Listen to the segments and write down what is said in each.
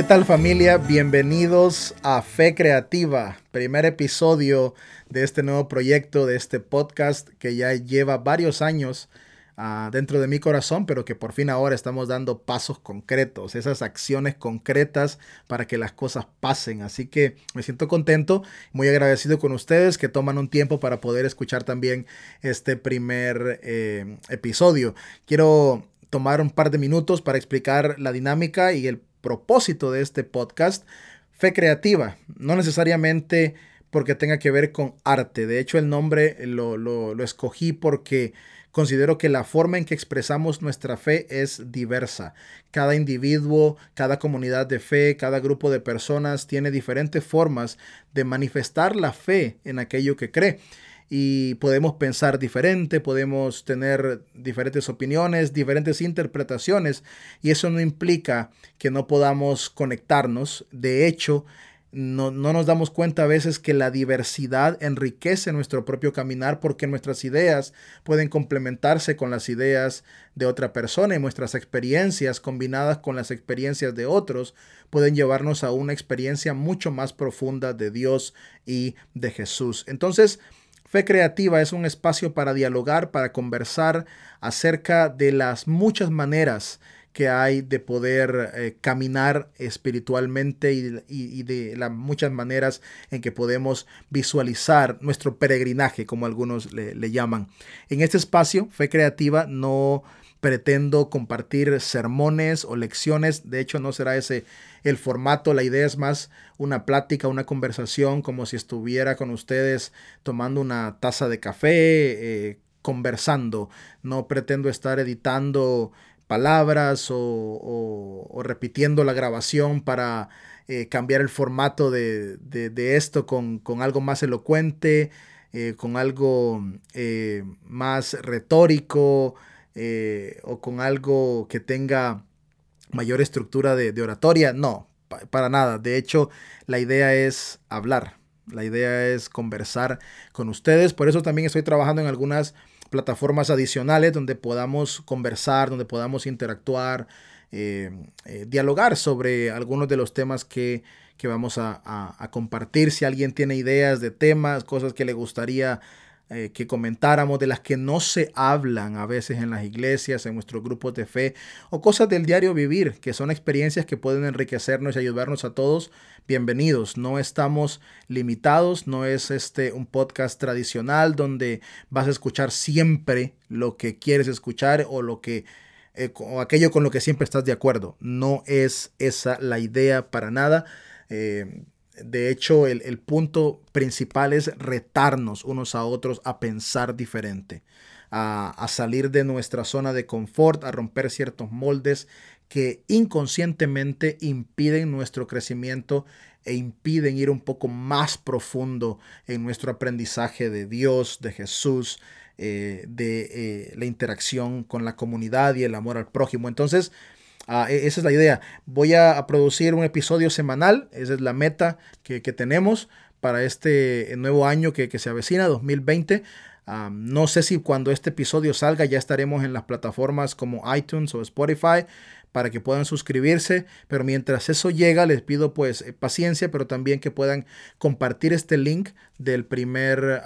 ¿Qué tal familia? Bienvenidos a Fe Creativa, primer episodio de este nuevo proyecto, de este podcast que ya lleva varios años uh, dentro de mi corazón, pero que por fin ahora estamos dando pasos concretos, esas acciones concretas para que las cosas pasen. Así que me siento contento, muy agradecido con ustedes que toman un tiempo para poder escuchar también este primer eh, episodio. Quiero tomar un par de minutos para explicar la dinámica y el propósito de este podcast, fe creativa, no necesariamente porque tenga que ver con arte. De hecho, el nombre lo, lo, escogí porque considero que la forma en que expresamos nuestra fe es diversa. Cada individuo, cada comunidad de fe, cada grupo de personas tiene diferentes formas de manifestar la fe en aquello que cree y podemos pensar diferente, podemos tener diferentes opiniones, diferentes interpretaciones y eso no implica que no podamos conectarnos. De hecho, no, no, nos damos cuenta a veces que la diversidad enriquece nuestro propio caminar porque nuestras ideas pueden complementarse con las ideas de otra persona y nuestras experiencias combinadas con las experiencias de otros pueden llevarnos a una experiencia mucho más profunda de Dios y de Jesús. Entonces, Fe Creativa es un espacio para dialogar, para conversar acerca de las muchas maneras que hay de poder eh, caminar espiritualmente y, de las muchas maneras en que podemos visualizar nuestro peregrinaje, como algunos le, le llaman. En este espacio, Fe Creativa no pretendo compartir sermones o lecciones. De hecho, no será ese el formato. La idea es más una plática, una conversación, como si estuviera con ustedes tomando una taza de café, eh, conversando. No pretendo estar editando palabras o, repitiendo la grabación para eh, cambiar el formato de, esto con, algo más elocuente, eh, con algo más retórico, eh, o con algo que tenga mayor estructura de, oratoria. No, para nada. De hecho, la idea es hablar. La idea es conversar con ustedes. Por eso también estoy trabajando en algunas plataformas adicionales donde podamos conversar, donde podamos interactuar, eh, eh, dialogar sobre algunos de los temas que, vamos a, a, compartir. Si alguien tiene ideas de temas, cosas que le gustaría eh, que comentáramos, de las que no se hablan a veces en las iglesias, en nuestros grupos de fe, o cosas del diario vivir, que son experiencias que pueden enriquecernos y ayudarnos a todos. Bienvenidos, no estamos limitados, no es este un podcast tradicional donde vas a escuchar siempre lo que quieres escuchar o lo que eh, o aquello con lo que siempre estás de acuerdo. No es esa la idea para nada. Eh, de hecho, el, punto principal es retarnos unos a otros a pensar diferente, a, a salir de nuestra zona de confort, a romper ciertos moldes que inconscientemente impiden nuestro crecimiento e impiden ir un poco más profundo en nuestro aprendizaje de Dios, de Jesús, eh, de eh, la interacción con la comunidad y el amor al prójimo. Entonces, Ah, e, esa es la idea. Voy a, producir un episodio semanal. Esa es la meta que, tenemos para este nuevo año que, se avecina, 2020. Ah, no sé si cuando este episodio salga ya estaremos en las plataformas como iTunes o Spotify para que puedan suscribirse, pero mientras eso llega les pido pues eh, paciencia, pero también que puedan compartir este link del primer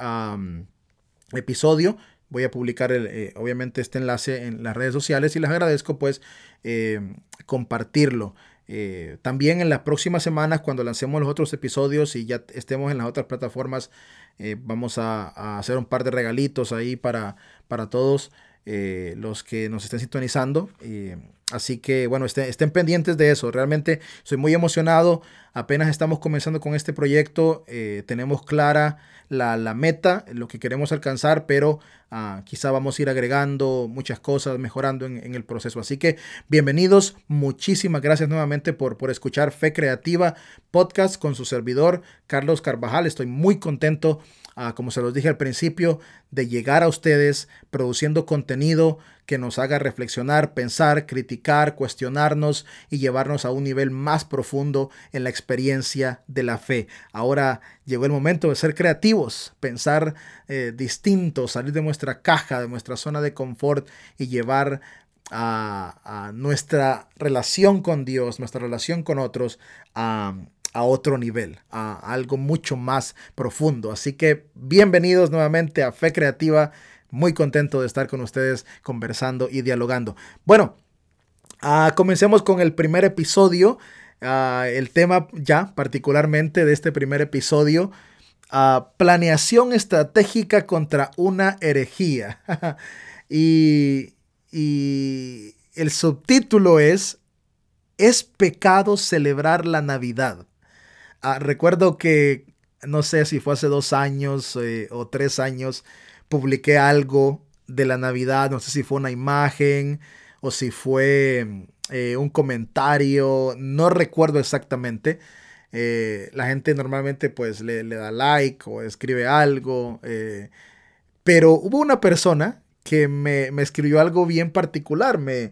episodio voy a publicar el, eh, obviamente este enlace en las redes sociales y les agradezco pues eh, compartirlo. Eh, también en las próximas semanas cuando lancemos los otros episodios y ya estemos en las otras plataformas vamos a, hacer un par de regalitos ahí para, para todos los que nos estén sintonizando. Así que bueno, estén, estén, pendientes de eso. Realmente soy muy emocionado. Apenas estamos comenzando con este proyecto. Tenemos clara la, meta, lo que queremos alcanzar, pero ah, quizá vamos a ir agregando muchas cosas, mejorando en, el proceso. Así que bienvenidos. Muchísimas gracias nuevamente por, por escuchar Fe Creativa Podcast con su servidor Carlos Carvajal. Estoy muy contento como se los dije al principio, de llegar a ustedes produciendo contenido que nos haga reflexionar, pensar, criticar, cuestionarnos y llevarnos a un nivel más profundo en la experiencia de la fe. Ahora llegó el momento de ser creativos, pensar eh, distinto, salir de nuestra caja, de nuestra zona de confort y llevar a, nuestra relación con Dios, nuestra relación con otros, a, otro nivel, a algo mucho más profundo. Así que bienvenidos nuevamente a Fe Creativa. Muy contento de estar con ustedes conversando y dialogando. Bueno, ah, comencemos con el primer episodio. Ah, el tema ya particularmente de este primer episodio, uh, planeación estratégica contra una herejía. y, y el subtítulo es, ¿es pecado celebrar la Navidad? Ah, recuerdo que, no sé si fue hace dos años eh, o tres años, publiqué algo de la Navidad, no sé si fue una imagen o si fue eh, un comentario, no recuerdo exactamente. Eh, la gente normalmente pues le, da like o escribe algo, pero hubo una persona que me, escribió algo bien particular. Me,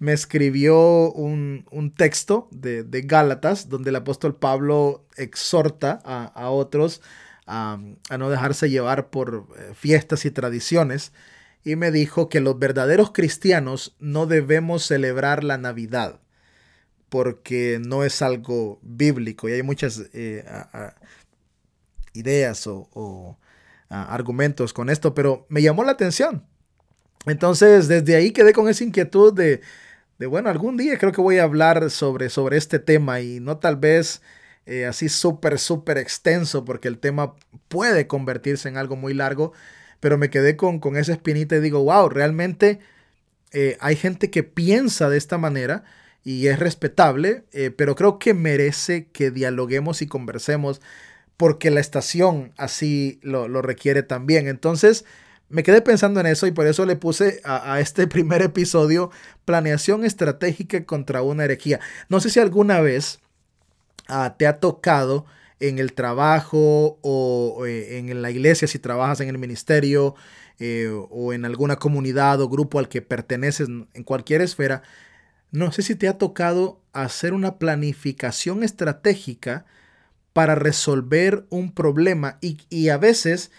me escribió un, texto de, Gálatas donde el apóstol Pablo exhorta a, otros a, no dejarse llevar por eh, fiestas y tradiciones. Y me dijo que los verdaderos cristianos no debemos celebrar la Navidad porque no es algo bíblico. Y hay muchas eh, ideas o argumentos con esto, pero me llamó la atención. Entonces, desde ahí quedé con esa inquietud de, bueno, algún día creo que voy a hablar sobre, sobre este tema y no tal vez eh, así súper, súper extenso, porque el tema puede convertirse en algo muy largo, pero me quedé con, con esa espinita y digo, wow, realmente eh, hay gente que piensa de esta manera y es respetable, eh, pero creo que merece que dialoguemos y conversemos porque la estación así lo, lo requiere también. Entonces, me quedé pensando en eso y por eso le puse a, este primer episodio planeación estratégica contra una herejía. No sé si alguna vez ah, te ha tocado en el trabajo o, eh, en la iglesia, si trabajas en el ministerio eh, o en alguna comunidad o grupo al que perteneces en cualquier esfera, no sé si te ha tocado hacer una planificación estratégica para resolver un problema y, a veces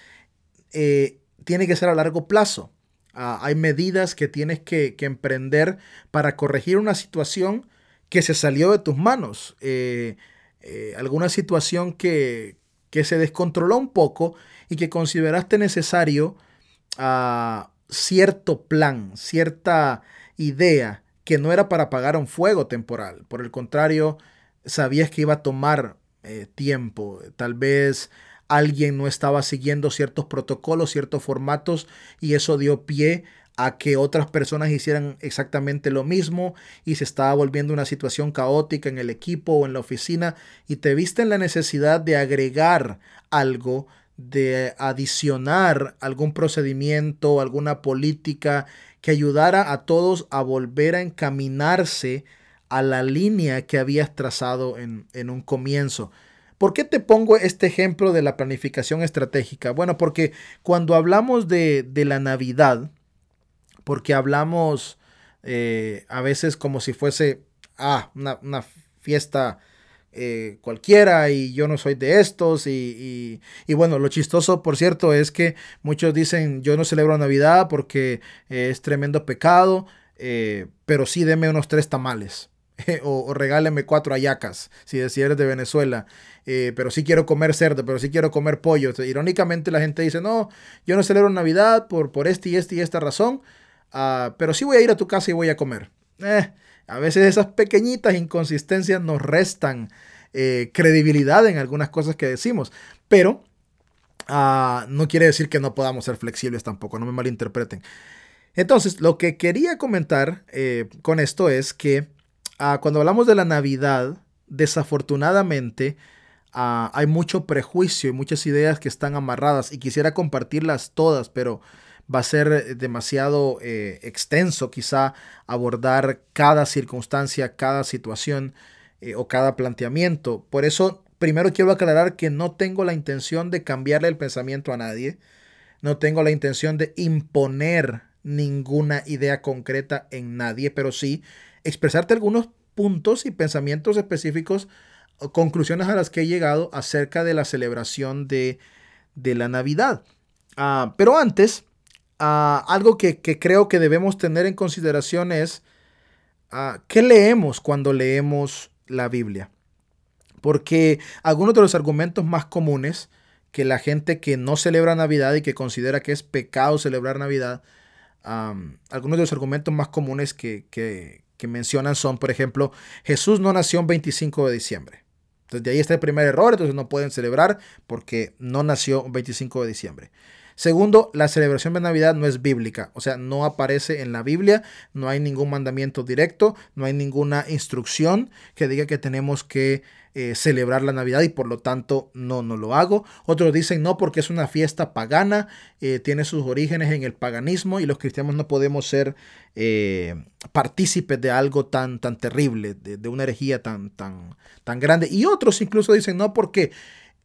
eh, tiene que ser a largo plazo. Ah, hay medidas que tienes que, emprender para corregir una situación que se salió de tus manos. Eh, eh, alguna situación que, se descontroló un poco y que consideraste necesario ah, cierto plan, cierta idea que no era para apagar un fuego temporal. Por el contrario, sabías que iba a tomar eh, tiempo. Tal vez alguien no estaba siguiendo ciertos protocolos, ciertos formatos y eso dio pie a que otras personas hicieran exactamente lo mismo y se estaba volviendo una situación caótica en el equipo o en la oficina y te viste en la necesidad de agregar algo, de adicionar algún procedimiento, alguna política que ayudara a todos a volver a encaminarse a la línea que habías trazado en, en un comienzo. ¿Por qué te pongo este ejemplo de la planificación estratégica? Bueno, porque cuando hablamos de, la Navidad, porque hablamos eh, a veces como si fuese ah, una, fiesta eh, cualquiera y yo no soy de estos y, bueno, lo chistoso por cierto es que muchos dicen yo no celebro Navidad porque es tremendo pecado, eh, pero sí deme unos tres tamales. o, regáleme cuatro ayacas, si, eres de Venezuela, eh, pero sí quiero comer cerdo, pero sí quiero comer pollo. Irónicamente la gente dice, no, yo no celebro Navidad por, por este y este y esta razón, ah, pero sí voy a ir a tu casa y voy a comer. Eh, a veces esas pequeñitas inconsistencias nos restan eh, credibilidad en algunas cosas que decimos, pero ah, no quiere decir que no podamos ser flexibles tampoco, no me malinterpreten. Entonces, lo que quería comentar con esto es que Ah, cuando hablamos de la Navidad, desafortunadamente ah, hay mucho prejuicio y muchas ideas que están amarradas y quisiera compartirlas todas, pero va a ser demasiado eh, extenso quizá abordar cada circunstancia, cada situación eh, o cada planteamiento. Por eso, primero quiero aclarar que no tengo la intención de cambiarle el pensamiento a nadie, no tengo la intención de imponer ninguna idea concreta en nadie, pero sí expresarte algunos puntos y pensamientos específicos, conclusiones a las que he llegado acerca de la celebración de, la Navidad. Ah, pero antes, ah, algo que, creo que debemos tener en consideración es ah, qué leemos cuando leemos la Biblia. Porque algunos de los argumentos más comunes que la gente que no celebra Navidad y que considera que es pecado celebrar Navidad, algunos de los argumentos más comunes que, que, mencionan son, por ejemplo, Jesús no nació el 25 de diciembre. Entonces, de ahí está el primer error, entonces no pueden celebrar porque no nació el 25 de diciembre. Segundo, la celebración de Navidad no es bíblica, o sea, no aparece en la Biblia, no hay ningún mandamiento directo, no hay ninguna instrucción que diga que tenemos que eh, celebrar la Navidad y por lo tanto no, no lo hago. Otros dicen no porque es una fiesta pagana, eh, tiene sus orígenes en el paganismo y los cristianos no podemos ser eh, partícipes de algo tan, tan terrible, de, una herejía tan, tan, tan grande. Y otros incluso dicen no porque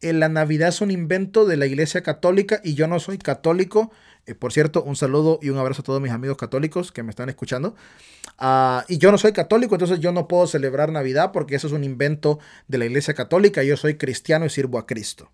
la Navidad es un invento de la Iglesia Católica y yo no soy católico. por cierto, un saludo y un abrazo a todos mis amigos católicos que me están escuchando. Ah, y yo no soy católico, entonces yo no puedo celebrar Navidad porque eso es un invento de la Iglesia Católica. Yo soy cristiano y sirvo a Cristo.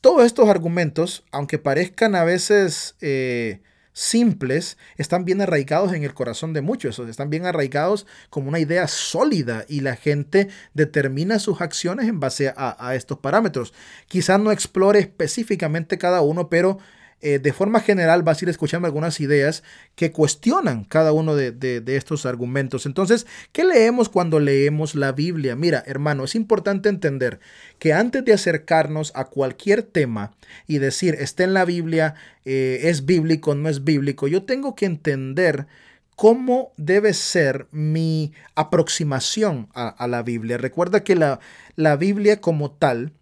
Todos estos argumentos, aunque parezcan a veces eh, simples, están bien arraigados en el corazón de muchos, están bien arraigados como una idea sólida y la gente determina sus acciones en base a, a estos parámetros. Quizás no explore específicamente cada uno, pero eh, de forma general vas a ir escuchando algunas ideas que cuestionan cada uno de, estos argumentos. Entonces, ¿qué leemos cuando leemos la Biblia? Mira, hermano, es importante entender que antes de acercarnos a cualquier tema y decir, está en la Biblia, eh, es bíblico, no es bíblico, yo tengo que entender cómo debe ser mi aproximación a, la Biblia. Recuerda que la, la Biblia como tal,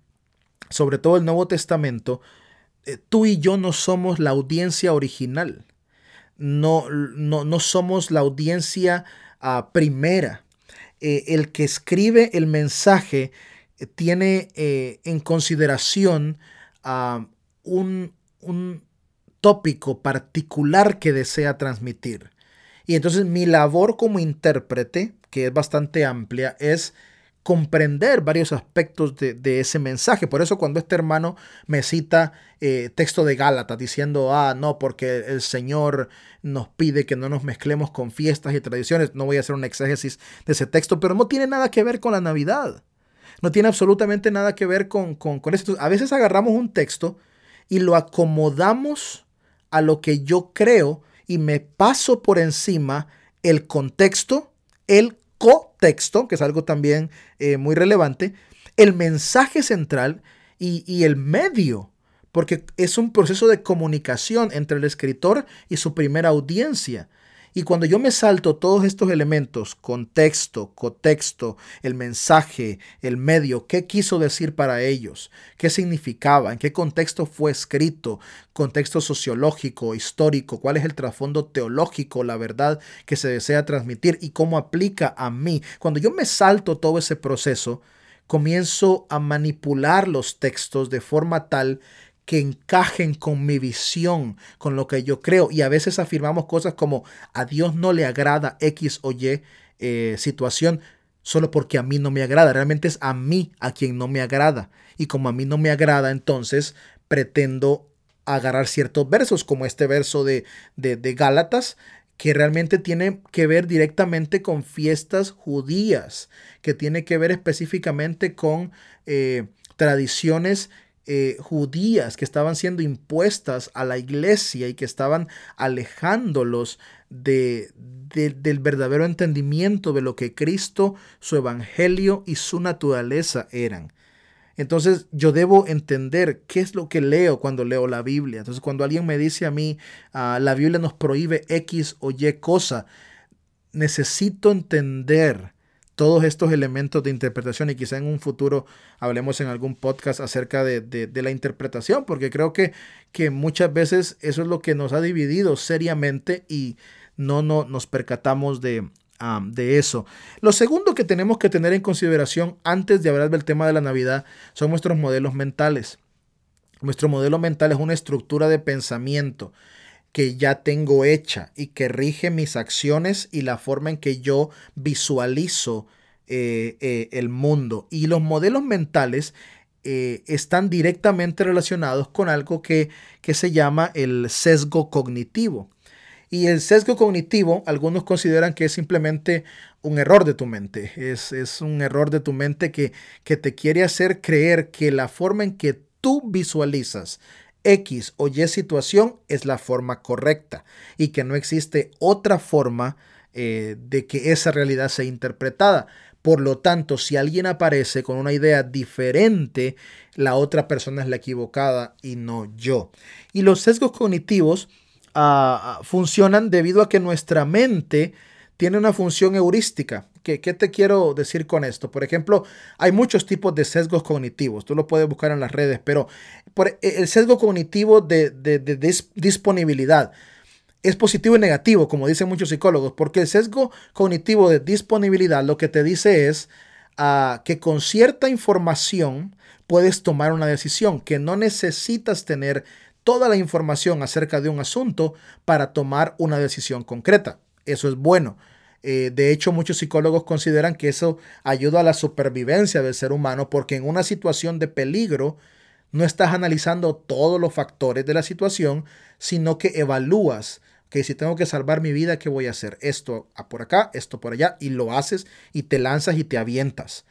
sobre todo el Nuevo Testamento, tú y yo no somos la audiencia original. No, no, somos la audiencia ah, primera. Eh, el que escribe el mensaje eh, tiene en consideración ah, un, un tópico particular que desea transmitir. Y entonces mi labor como intérprete, que es bastante amplia, es comprender varios aspectos de, ese mensaje. Por eso cuando este hermano me cita eh, texto de Gálatas diciendo, ah, no, porque el Señor nos pide que no nos mezclemos con fiestas y tradiciones, no voy a hacer un exégesis de ese texto, pero no tiene nada que ver con la Navidad. No tiene absolutamente nada que ver con, con, con esto. A veces agarramos un texto y lo acomodamos a lo que yo creo y me paso por encima el contexto, el contexto, que es algo también eh, muy relevante, el mensaje central y el medio porque es un proceso de comunicación entre el escritor y su primera audiencia. Y cuando yo me salto todos estos elementos, contexto, cotexto, el mensaje, el medio, qué quiso decir para ellos, qué significaba, en qué contexto fue escrito, contexto sociológico, histórico, cuál es el trasfondo teológico, la verdad que se desea transmitir y cómo aplica a mí. Cuando yo me salto todo ese proceso, comienzo a manipular los textos de forma tal que encajen con mi visión, con lo que yo creo. Y a veces afirmamos cosas como a Dios no le agrada X o Y eh, situación solo porque a mí no me agrada. Realmente es a mí a quien no me agrada. Y como a mí no me agrada, entonces pretendo agarrar ciertos versos, como este verso de, de, Gálatas, que realmente tiene que ver directamente con fiestas judías, que tiene que ver específicamente con eh, tradiciones eh, judías que estaban siendo impuestas a la iglesia y que estaban alejándolos de, del verdadero entendimiento de lo que Cristo, su evangelio y su naturaleza eran. Entonces yo debo entender qué es lo que leo cuando leo la Biblia. Entonces cuando alguien me dice a mí, ah, la Biblia nos prohíbe X o Y cosa, necesito entender todos estos elementos de interpretación y quizá en un futuro hablemos en algún podcast acerca de, la interpretación, porque creo que, que, muchas veces eso es lo que nos ha dividido seriamente y no, no nos percatamos de, de eso. Lo segundo que tenemos que tener en consideración antes de hablar del tema de la Navidad son nuestros modelos mentales. Nuestro modelo mental es una estructura de pensamiento que ya tengo hecha y que rige mis acciones y la forma en que yo visualizo eh, eh, el mundo. Y los modelos mentales eh, están directamente relacionados con algo que, que se llama el sesgo cognitivo. Y el sesgo cognitivo, algunos consideran que es simplemente un error de tu mente. Es, es un error de tu mente que, que te quiere hacer creer que la forma en que tú visualizas X o Y situación es la forma correcta y que no existe otra forma eh, de que esa realidad sea interpretada. Por lo tanto, si alguien aparece con una idea diferente, la otra persona es la equivocada y no yo. Y los sesgos cognitivos ah, ah, funcionan debido a que nuestra mente tiene una función heurística. ¿Qué, ¿Qué, te quiero decir con esto? Por ejemplo, hay muchos tipos de sesgos cognitivos. Tú lo puedes buscar en las redes, pero e, el sesgo cognitivo de, disponibilidad es positivo y negativo, como dicen muchos psicólogos, porque el sesgo cognitivo de disponibilidad lo que te dice es uh, que con cierta información puedes tomar una decisión, que no necesitas tener toda la información acerca de un asunto para tomar una decisión concreta. Eso es bueno. Eh, de hecho, muchos psicólogos consideran que eso ayuda a la supervivencia del ser humano porque en una situación de peligro no estás analizando todos los factores de la situación, sino que evalúas que si tengo que salvar mi vida, ¿qué voy a hacer? Esto por acá, esto por allá, y lo haces y te lanzas y te avientas.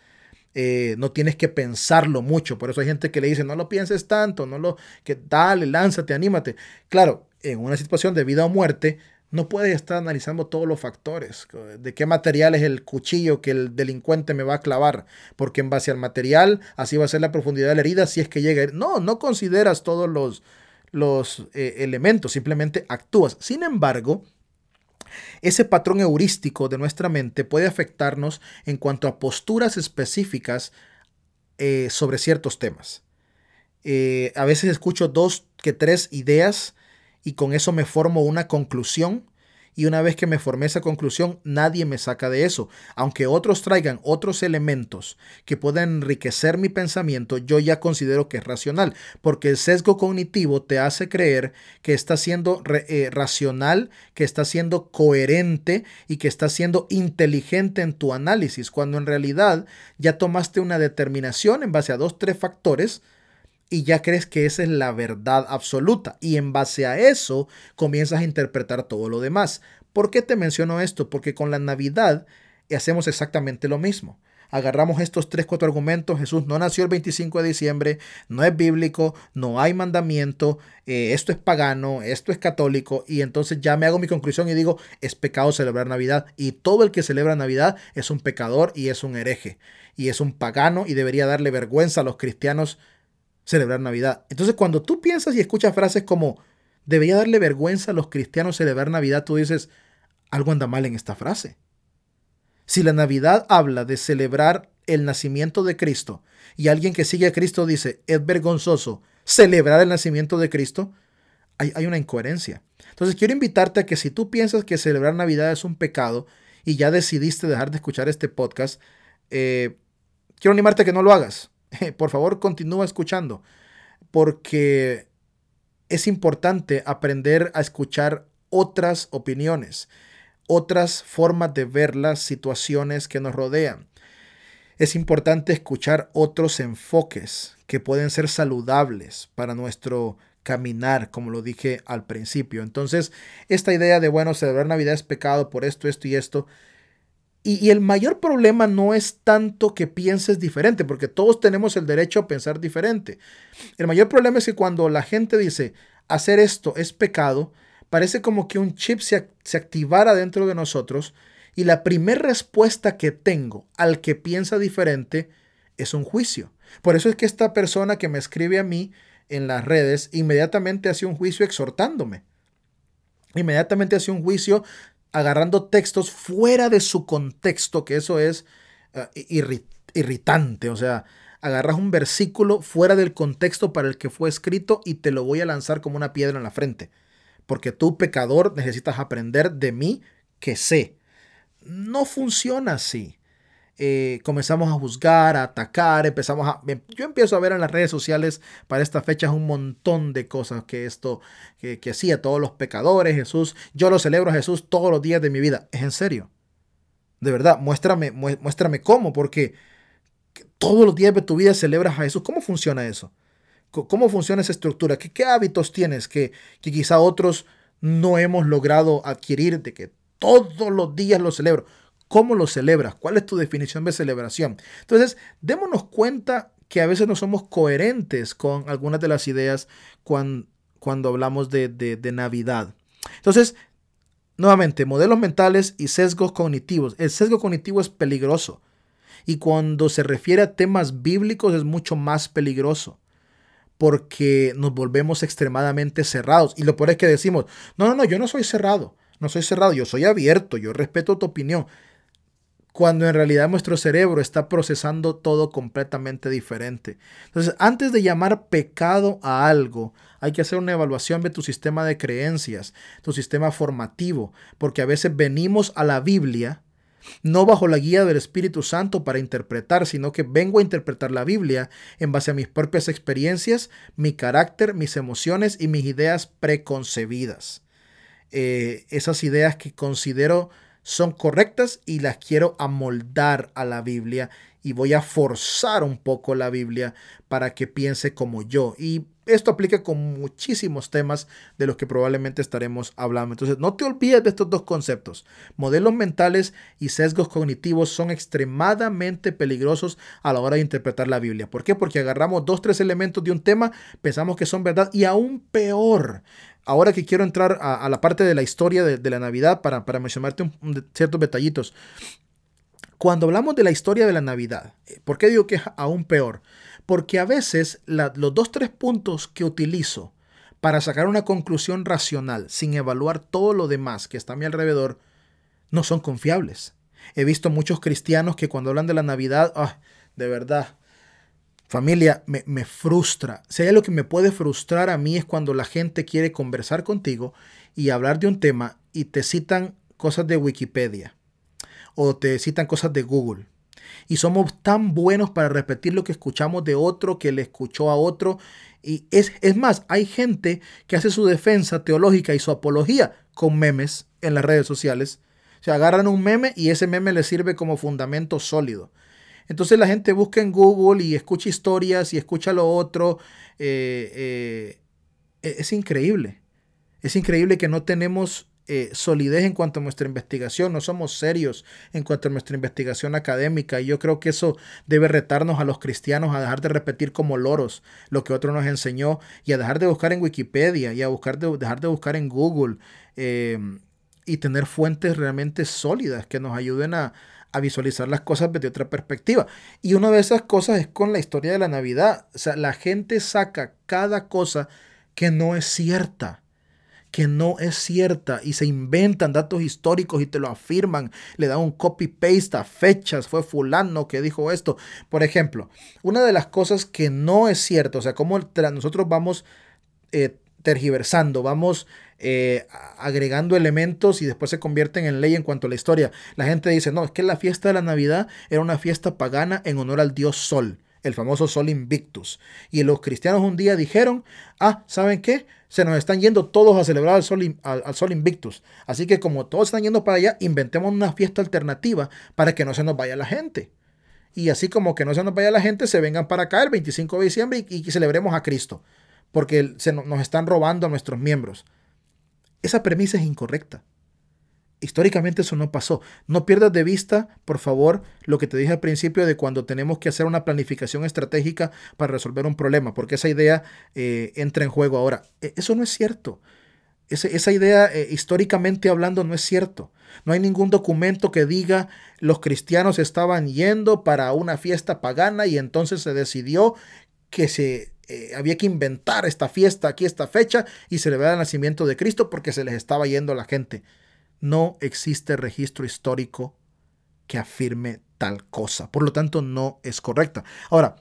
Eh, no tienes que pensarlo mucho. Por eso hay gente que le dice, no lo pienses tanto, no lo, que dale, lánzate, anímate. Claro, en una situación de vida o muerte, no puedes estar analizando todos los factores. De qué material es el cuchillo que el delincuente me va a clavar. Porque en base al material, así va a ser la profundidad de la herida si es que llega. No, no consideras todos los, los eh, elementos, simplemente actúas. Sin embargo, ese patrón heurístico de nuestra mente puede afectarnos en cuanto a posturas específicas eh, sobre ciertos temas. Eh, a veces escucho dos que tres ideas y con eso me formo una conclusión y una vez que me formé esa conclusión, nadie me saca de eso. Aunque otros traigan otros elementos que puedan enriquecer mi pensamiento, yo ya considero que es racional, porque el sesgo cognitivo te hace creer que está siendo eh, racional, que está siendo coherente y que está siendo inteligente en tu análisis, cuando en realidad ya tomaste una determinación en base a dos, tres factores y ya crees que esa es la verdad absoluta y en base a eso comienzas a interpretar todo lo demás. ¿Por qué te menciono esto? Porque con la Navidad hacemos exactamente lo mismo. Agarramos estos tres, cuatro argumentos. Jesús no nació el 25 de diciembre, no es bíblico, no hay mandamiento, eh, esto es pagano, esto es católico. Y entonces ya me hago mi conclusión y digo, es pecado celebrar Navidad. Y todo el que celebra Navidad es un pecador y es un hereje. Y es un pagano y debería darle vergüenza a los cristianos celebrar Navidad. Entonces, cuando tú piensas y escuchas frases como debería darle vergüenza a los cristianos celebrar Navidad, tú dices, algo anda mal en esta frase. Si la Navidad habla de celebrar el nacimiento de Cristo y alguien que sigue a Cristo dice, es vergonzoso celebrar el nacimiento de Cristo, hay, una incoherencia. Entonces, quiero invitarte a que si tú piensas que celebrar Navidad es un pecado y ya decidiste dejar de escuchar este podcast, eh, quiero animarte a que no lo hagas. por favor continúa escuchando, porque es importante aprender a escuchar otras opiniones, otras formas de ver las situaciones que nos rodean. Es importante escuchar otros enfoques que pueden ser saludables para nuestro caminar, como lo dije al principio. Entonces, esta idea de, bueno, celebrar Navidad es pecado por esto, esto y esto, y, el mayor problema no es tanto que pienses diferente, porque todos tenemos el derecho a pensar diferente. El mayor problema es que cuando la gente dice hacer esto es pecado, parece como que un chip se, activara dentro de nosotros y la primera respuesta que tengo al que piensa diferente es un juicio. Por eso es que esta persona que me escribe a mí en las redes inmediatamente hace un juicio exhortándome. Inmediatamente hace un juicio agarrando textos fuera de su contexto, que eso es eh, irritante. O sea, agarras un versículo fuera del contexto para el que fue escrito y te lo voy a lanzar como una piedra en la frente. Porque tú, pecador, necesitas aprender de mí que sé. No funciona así. Eh, comenzamos a juzgar, a atacar, empezamos a... Em, yo empiezo a ver en las redes sociales para estas fechas un montón de cosas que esto, que, hacía todos los pecadores, Jesús, yo lo celebro a Jesús todos los días de mi vida. Es en serio. De verdad, muéstrame, muéstrame cómo, porque todos los días de tu vida celebras a Jesús. ¿Cómo funciona eso? ¿Cómo funciona esa estructura? ¿Qué, qué hábitos tienes que, que quizá otros no hemos logrado adquirir de que todos los días lo celebro? ¿Cómo lo celebras? ¿Cuál es tu definición de celebración? Entonces, démonos cuenta que a veces no somos coherentes con algunas de las ideas cuando, hablamos de, de Navidad. Entonces, nuevamente, modelos mentales y sesgos cognitivos. El sesgo cognitivo es peligroso. Y cuando se refiere a temas bíblicos es mucho más peligroso porque nos volvemos extremadamente cerrados. Y lo peor es que decimos, no, no, no, yo no soy cerrado, no soy cerrado, yo soy abierto, yo respeto tu opinión. Cuando en realidad nuestro cerebro está procesando todo completamente diferente. Entonces, antes de llamar pecado a algo, hay que hacer una evaluación de tu sistema de creencias, tu sistema formativo, porque a veces venimos a la Biblia no bajo la guía del Espíritu Santo para interpretar, sino que vengo a interpretar la Biblia en base a mis propias experiencias, mi carácter, mis emociones y mis ideas preconcebidas. Eh, esas ideas que considero son correctas y las quiero amoldar a la Biblia y voy a forzar un poco la Biblia para que piense como yo. Y esto aplica con muchísimos temas de los que probablemente estaremos hablando. Entonces, no te olvides de estos dos conceptos. Modelos mentales y sesgos cognitivos son extremadamente peligrosos a la hora de interpretar la Biblia. ¿Por qué? Porque agarramos dos, tres elementos de un tema, pensamos que son verdad y aún peor. Ahora que quiero entrar a, la parte de la historia de, la Navidad para, para mencionarte ciertos detallitos. Cuando hablamos de la historia de la Navidad, ¿por qué digo que es aún peor? Porque a veces los dos, tres puntos que utilizo para sacar una conclusión racional sin evaluar todo lo demás que está a mi alrededor no son confiables. He visto muchos cristianos que cuando hablan de la Navidad, ah, de verdad, familia, me, me frustra. Hay algo que me puede frustrar a mí es cuando la gente quiere conversar contigo y hablar de un tema y te citan cosas de Wikipedia o te citan cosas de Google y somos tan buenos para repetir lo que escuchamos de otro que le escuchó a otro. Y es, es más, hay gente que hace su defensa teológica y su apología con memes en las redes sociales. Se agarran un meme y ese meme le sirve como fundamento sólido. Entonces la gente busca en Google y escucha historias y escucha lo otro. Eh, eh, es increíble. Es increíble que no tenemos eh, solidez en cuanto a nuestra investigación, no somos serios en cuanto a nuestra investigación académica y yo creo que eso debe retarnos a los cristianos a dejar de repetir como loros lo que otro nos enseñó y a dejar de buscar en Wikipedia y a buscar de, dejar de buscar en Google y tener fuentes realmente sólidas que nos ayuden a, a visualizar las cosas desde otra perspectiva. Y una de esas cosas es con la historia de la Navidad. O sea, la gente saca cada cosa que no es cierta que no es cierta y se inventan datos históricos y te lo afirman, le dan un copy-paste a fechas, fue fulano que dijo esto. Por ejemplo, una de las cosas que no es cierta, o sea, como nosotros vamos eh, tergiversando, vamos eh, agregando elementos y después se convierten en ley en cuanto a la historia. La gente dice, no, es que la fiesta de la Navidad era una fiesta pagana en honor al dios Sol el famoso Sol Invictus. Y los cristianos un día dijeron, ah, ¿saben qué? Se nos están yendo todos a celebrar al Sol, al, Sol Invictus. Así que como todos están yendo para allá, inventemos una fiesta alternativa para que no se nos vaya la gente. Y así como que no se nos vaya la gente, se vengan para acá el 25 de diciembre y, celebremos a Cristo. Porque se nos están robando a nuestros miembros. Esa premisa es incorrecta. Históricamente eso no pasó. No pierdas de vista, por favor, lo que te dije al principio de cuando tenemos que hacer una planificación estratégica para resolver un problema, porque esa idea eh, entra en juego ahora. E, eso no es cierto. esa idea, eh, históricamente hablando, no es cierto. No hay ningún documento que diga los cristianos estaban yendo para una fiesta pagana y entonces se decidió que se eh, había que inventar esta fiesta aquí, esta fecha y celebrar el nacimiento de Cristo porque se les estaba yendo la gente no existe registro histórico que afirme tal cosa. Por lo tanto, no es correcta. Ahora,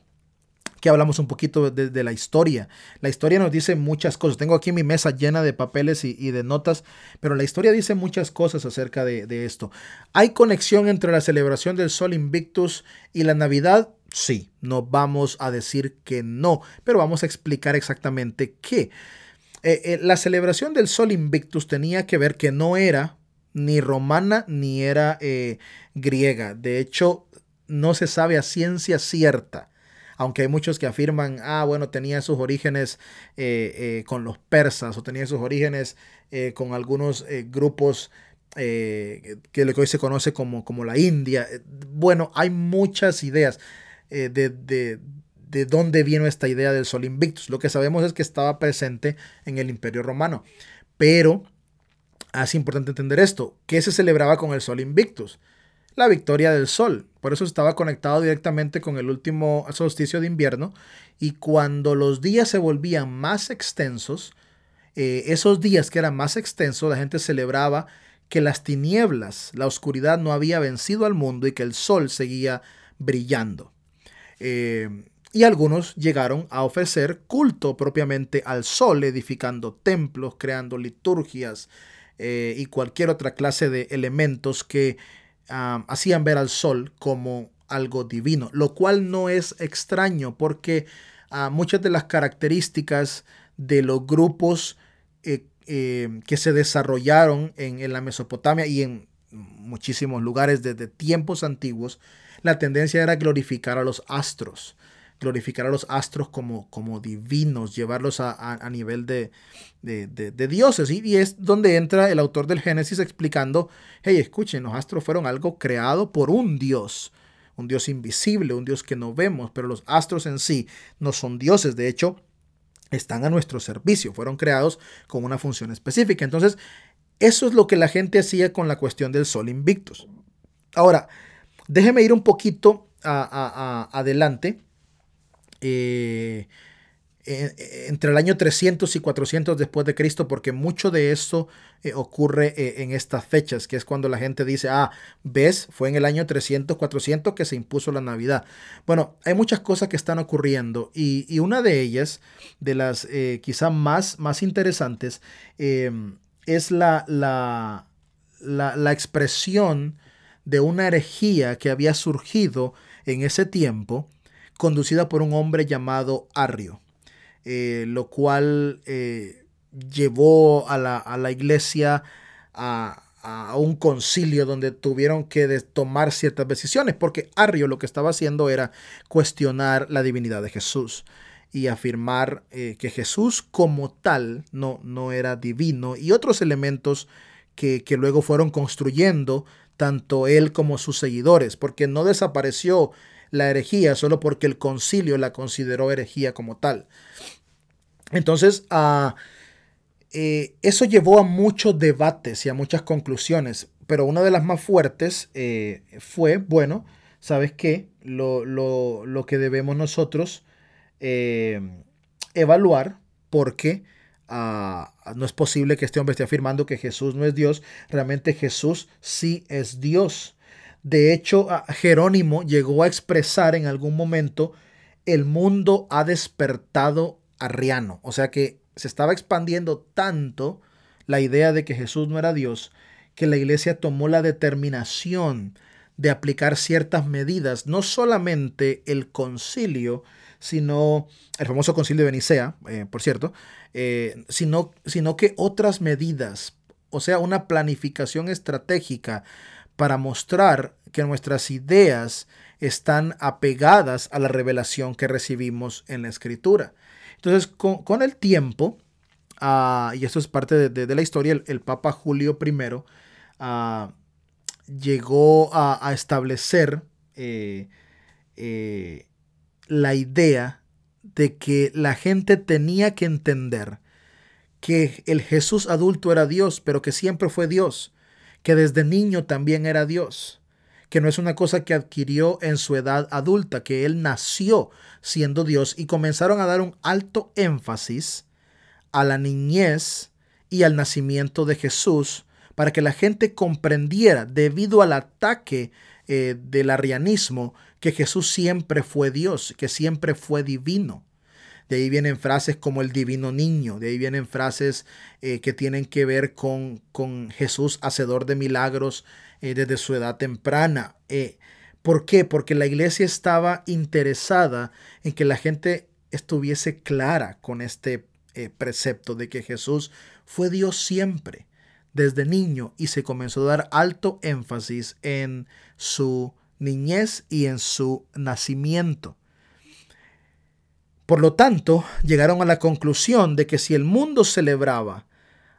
que hablamos un poquito de, la historia. La historia nos dice muchas cosas. Tengo aquí mi mesa llena de papeles y, de notas, pero la historia dice muchas cosas acerca de, esto. ¿Hay conexión entre la celebración del Sol Invictus y la Navidad? Sí, no vamos a decir que no, pero vamos a explicar exactamente qué. Eh, eh, la celebración del Sol Invictus tenía que ver que no era ni romana ni era eh, griega. De hecho, no se sabe a ciencia cierta aunque hay muchos que afirman, ah, bueno, tenía sus orígenes con los persas o tenía sus orígenes con algunos grupos que lo que hoy se conoce como, como la India. Bueno, hay muchas ideas de, de, de dónde vino esta idea del Sol Invictus. Lo que sabemos es que estaba presente en el Imperio Romano, pero es importante entender esto. ¿Qué se celebraba con el Sol Invictus? la victoria del sol. Por eso estaba conectado directamente con el último solsticio de invierno. Y cuando los días se volvían más extensos, eh, esos días que eran más extensos, la gente celebraba que las tinieblas, la oscuridad no había vencido al mundo y que el sol seguía brillando. Eh, y algunos llegaron a ofrecer culto propiamente al sol, edificando templos, creando liturgias eh, y cualquier otra clase de elementos que hacían ver al sol como algo divino, lo cual no es extraño porque ah, muchas de las características de los grupos eh, que se desarrollaron en, en, la Mesopotamia y en muchísimos lugares desde tiempos antiguos, la tendencia era glorificar a los astros glorificar a los astros como, como divinos, llevarlos a, nivel de, de, dioses. Y, es donde entra el autor del Génesis explicando, hey, escuchen, los astros fueron algo creado por un dios, un dios invisible, un dios que no vemos, pero los astros en sí no son dioses, de hecho, están a nuestro servicio, fueron creados con una función específica. Entonces, eso es lo que la gente hacía con la cuestión del Sol Invictus. Ahora, déjeme ir un poquito adelante eh, entre el año 300 y 400 después de Cristo, porque mucho de esto eh, ocurre eh, en estas fechas, que es cuando la gente dice, ah, ves, fue en el año 300, 400 que se impuso la Navidad. Bueno, hay muchas cosas que están ocurriendo y, una de ellas, de las quizá más, más interesantes, es la, la, la expresión de una herejía que había surgido en ese tiempo conducida por un hombre llamado Arrio, eh, lo cual eh, llevó a la, iglesia a, un concilio donde tuvieron que tomar ciertas decisiones, porque Arrio lo que estaba haciendo era cuestionar la divinidad de Jesús y afirmar eh, que Jesús como tal no, no era divino y otros elementos que, que luego fueron construyendo tanto él como sus seguidores, porque no desapareció la herejía solo porque el concilio la consideró herejía como tal. Entonces, ah, eh, eso llevó a muchos debates y a muchas conclusiones, pero una de las más fuertes eh, fue, bueno, ¿sabes qué? Lo, que debemos nosotros eh, evaluar porque no es posible que este hombre esté afirmando que Jesús no es Dios. Realmente Jesús sí es Dios. De hecho, Jerónimo llegó a expresar en algún momento, el mundo ha despertado arriano. O sea que se estaba expandiendo tanto la idea de que Jesús no era Dios, que la iglesia tomó la determinación de aplicar ciertas medidas, no solamente el concilio, sino el famoso concilio de Nicea, eh, por cierto, eh, sino, sino que otras medidas, o sea, una planificación estratégica para mostrar que nuestras ideas están apegadas a la revelación que recibimos en la escritura. Entonces, con, el tiempo, ah, y esto es parte de, la historia, el, Papa Julio I ah, llegó a, establecer eh, eh, la idea de que la gente tenía que entender que el Jesús adulto era Dios, pero que siempre fue Dios que desde niño también era Dios, que no es una cosa que adquirió en su edad adulta, que él nació siendo Dios y comenzaron a dar un alto énfasis a la niñez y al nacimiento de Jesús para que la gente comprendiera debido al ataque eh, del arrianismo que Jesús siempre fue Dios, que siempre fue divino. De ahí vienen frases como el divino niño, de ahí vienen frases eh, que tienen que ver con, con Jesús, hacedor de milagros eh, desde su edad temprana. Eh, ¿Por qué? Porque la iglesia estaba interesada en que la gente estuviese clara con este precepto de que Jesús fue Dios siempre, desde niño, y se comenzó a dar alto énfasis en su niñez y en su nacimiento. Por lo tanto, llegaron a la conclusión de que si el mundo celebraba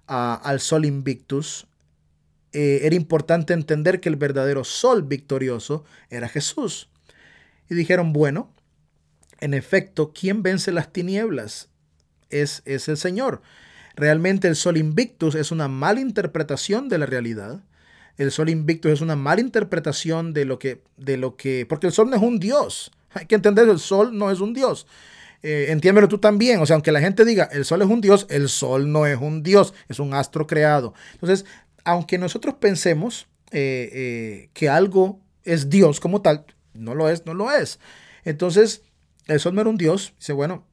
al Sol Invictus, eh, era importante entender que el verdadero Sol victorioso era Jesús. Y dijeron, bueno, en efecto, ¿quién vence las tinieblas? Es, es el Señor. Realmente el Sol Invictus es una mala interpretación de la realidad. El Sol Invictus es una mala interpretación de lo que, de lo que, porque el Sol no es un Dios. Hay que entender, el Sol no es un Dios. Eh, entiéndelo tú también. O sea, aunque la gente diga el sol es un dios, el sol no es un dios, es un astro creado. Entonces, aunque nosotros pensemos eh, eh, que algo es Dios como tal, no lo es, no lo es. Entonces, el sol no era un Dios. Dice, bueno,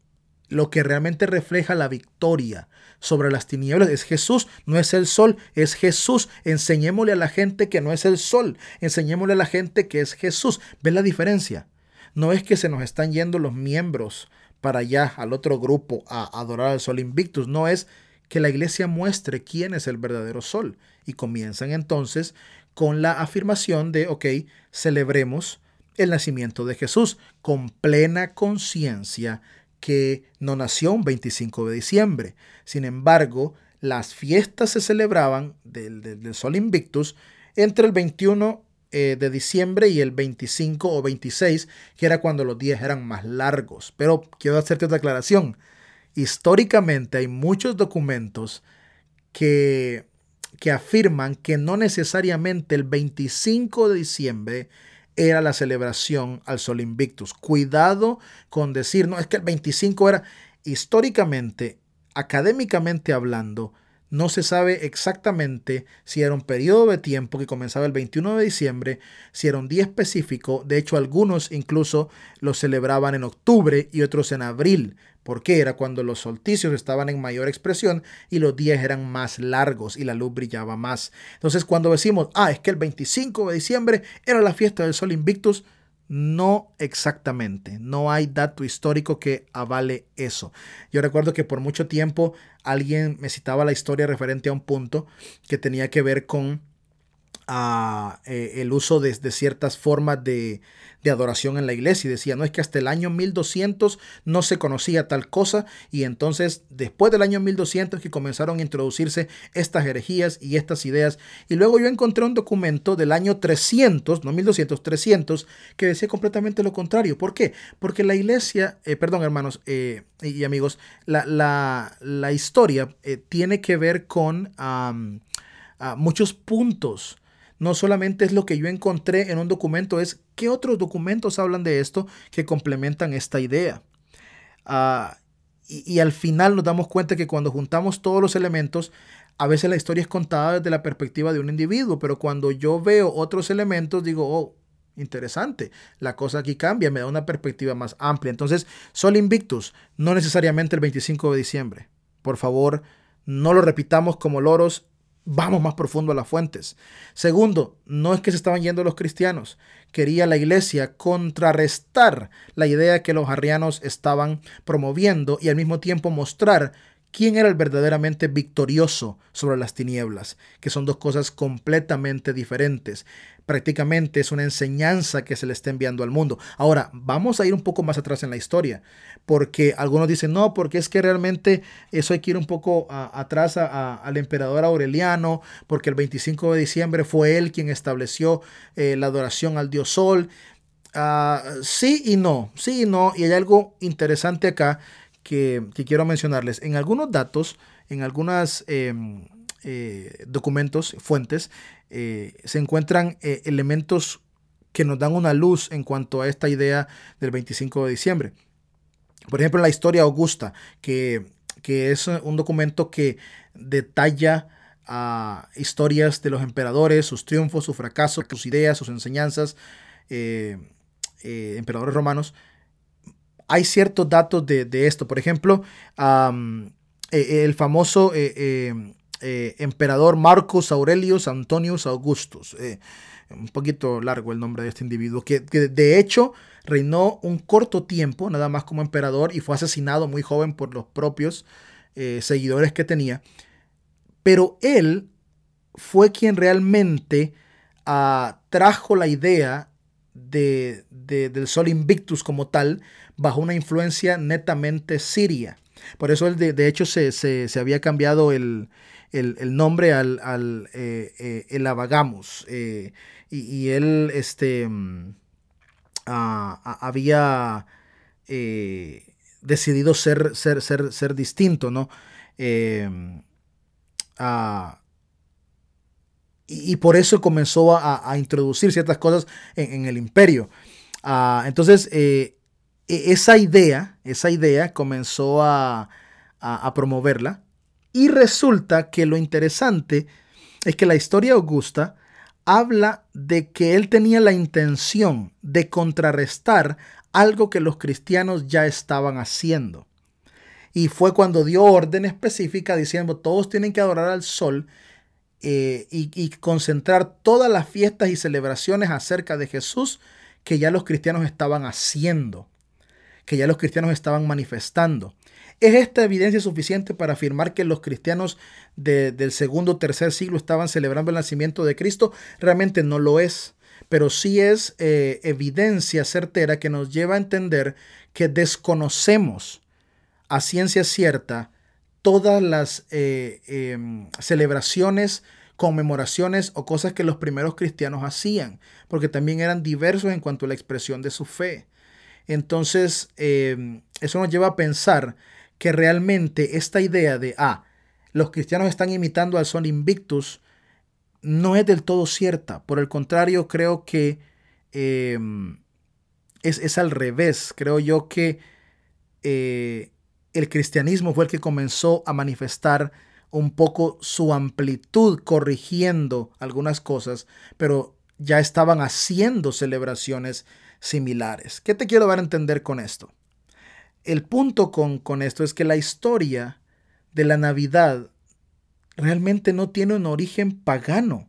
lo que realmente refleja la victoria sobre las tinieblas es Jesús, no es el sol, es Jesús. Enseñémosle a la gente que no es el sol, enseñémosle a la gente que es Jesús. ¿Ven la diferencia? No es que se nos están yendo los miembros para allá al otro grupo a adorar al sol invictus. No es que la iglesia muestre quién es el verdadero sol. Y comienzan entonces con la afirmación de, ok, celebremos el nacimiento de Jesús con plena conciencia que no nació un 25 de diciembre. Sin embargo, las fiestas se celebraban del, Sol Invictus entre el 21 eh, de diciembre y el 25 o 26, que era cuando los días eran más largos. Pero quiero hacerte otra aclaración. Históricamente hay muchos documentos que, que afirman que no necesariamente el 25 de diciembre era la celebración al Sol Invictus. Cuidado con decir, no, es que el 25 era históricamente, académicamente hablando, no se sabe exactamente si era un periodo de tiempo que comenzaba el 21 de diciembre, si era un día específico. De hecho, algunos incluso lo celebraban en octubre y otros en abril, porque era cuando los solsticios estaban en mayor expresión y los días eran más largos y la luz brillaba más. Entonces, cuando decimos, ah, es que el 25 de diciembre era la fiesta del Sol Invictus, no exactamente, no hay dato histórico que avale eso. Yo recuerdo que por mucho tiempo alguien me citaba la historia referente a un punto que tenía que ver con ah, eh, el uso de, ciertas formas de, de adoración en la iglesia y decía, no es que hasta el año 1200 no se conocía tal cosa y entonces después del año 1200 que comenzaron a introducirse estas herejías y estas ideas y luego yo encontré un documento del año 300, no 1200, 300 que decía completamente lo contrario. ¿Por qué? Porque la iglesia, eh, perdón hermanos eh, y amigos, la, la, historia eh, tiene que ver con muchos puntos no solamente es lo que yo encontré en un documento, es qué otros documentos hablan de esto que complementan esta idea. Ah, y, al final nos damos cuenta que cuando juntamos todos los elementos, a veces la historia es contada desde la perspectiva de un individuo, pero cuando yo veo otros elementos, digo, oh, interesante, la cosa aquí cambia, me da una perspectiva más amplia. Entonces, Sol Invictus, no necesariamente el 25 de diciembre. Por favor, no lo repitamos como loros Vamos más profundo a las fuentes. Segundo, no es que se estaban yendo los cristianos. Quería la iglesia contrarrestar la idea que los arrianos estaban promoviendo y al mismo tiempo mostrar quién era el verdaderamente victorioso sobre las tinieblas, que son dos cosas completamente diferentes. Prácticamente es una enseñanza que se le está enviando al mundo. Ahora, vamos a ir un poco más atrás en la historia, porque algunos dicen, no, porque es que realmente eso hay que ir un poco atrás al emperador Aureliano, porque el 25 de diciembre fue él quien estableció eh, la adoración al dios Sol. Ah, sí y no, sí y no, y hay algo interesante acá que, quiero mencionarles. En algunos datos, en algunos em, eh, documentos, fuentes, eh, se encuentran eh, elementos que nos dan una luz en cuanto a esta idea del 25 de diciembre. Por ejemplo, la historia Augusta, que, es un documento que detalla historias de los emperadores, sus triunfos, sus fracasos, sus ideas, sus enseñanzas, emperadores romanos hay ciertos datos de, esto. Por ejemplo, el famoso eh, emperador Marcus Aurelius Antonius Augustus. un poquito largo el nombre de este individuo, que, de hecho reinó un corto tiempo, nada más como emperador, y fue asesinado muy joven por los propios seguidores que tenía. Pero él fue quien realmente ah, trajo la idea de, del Sol Invictus como tal bajo una influencia netamente siria. Por eso él de, hecho se, había cambiado el, nombre al, al eh, eh, el Abagamus. Eh, y, él este, mm, había decidido ser, ser, ser, ser distinto, ¿no? y, por eso comenzó a, introducir ciertas cosas en, el imperio. Ah, entonces, e, esa idea, esa idea comenzó a, promoverla y resulta que lo interesante es que la historia augusta habla de que él tenía la intención de contrarrestar algo que los cristianos ya estaban haciendo. Y fue cuando dio orden específica diciendo todos tienen que adorar al sol eh, y, concentrar todas las fiestas y celebraciones acerca de Jesús que ya los cristianos estaban haciendo, que ya los cristianos estaban manifestando. ¿Es esta evidencia suficiente para afirmar que los cristianos del segundo o tercer siglo estaban celebrando el nacimiento de Cristo? Realmente no lo es, pero sí es eh, evidencia certera que nos lleva a entender que desconocemos a ciencia cierta todas las eh, em, celebraciones, conmemoraciones o cosas que los primeros cristianos hacían, porque también eran diversos en cuanto a la expresión de su fe. Entonces, em, eso nos lleva a pensar que realmente esta idea de, ah, los cristianos están imitando al Sol Invictus, no es del todo cierta. Por el contrario, creo que em, es, es, al revés. Creo yo que eh, el cristianismo fue el que comenzó a manifestar un poco su amplitud, corrigiendo algunas cosas, pero ya estaban haciendo celebraciones similares. ¿Qué te quiero dar a entender con esto? El punto con, con esto es que la historia de la Navidad realmente no tiene un origen pagano,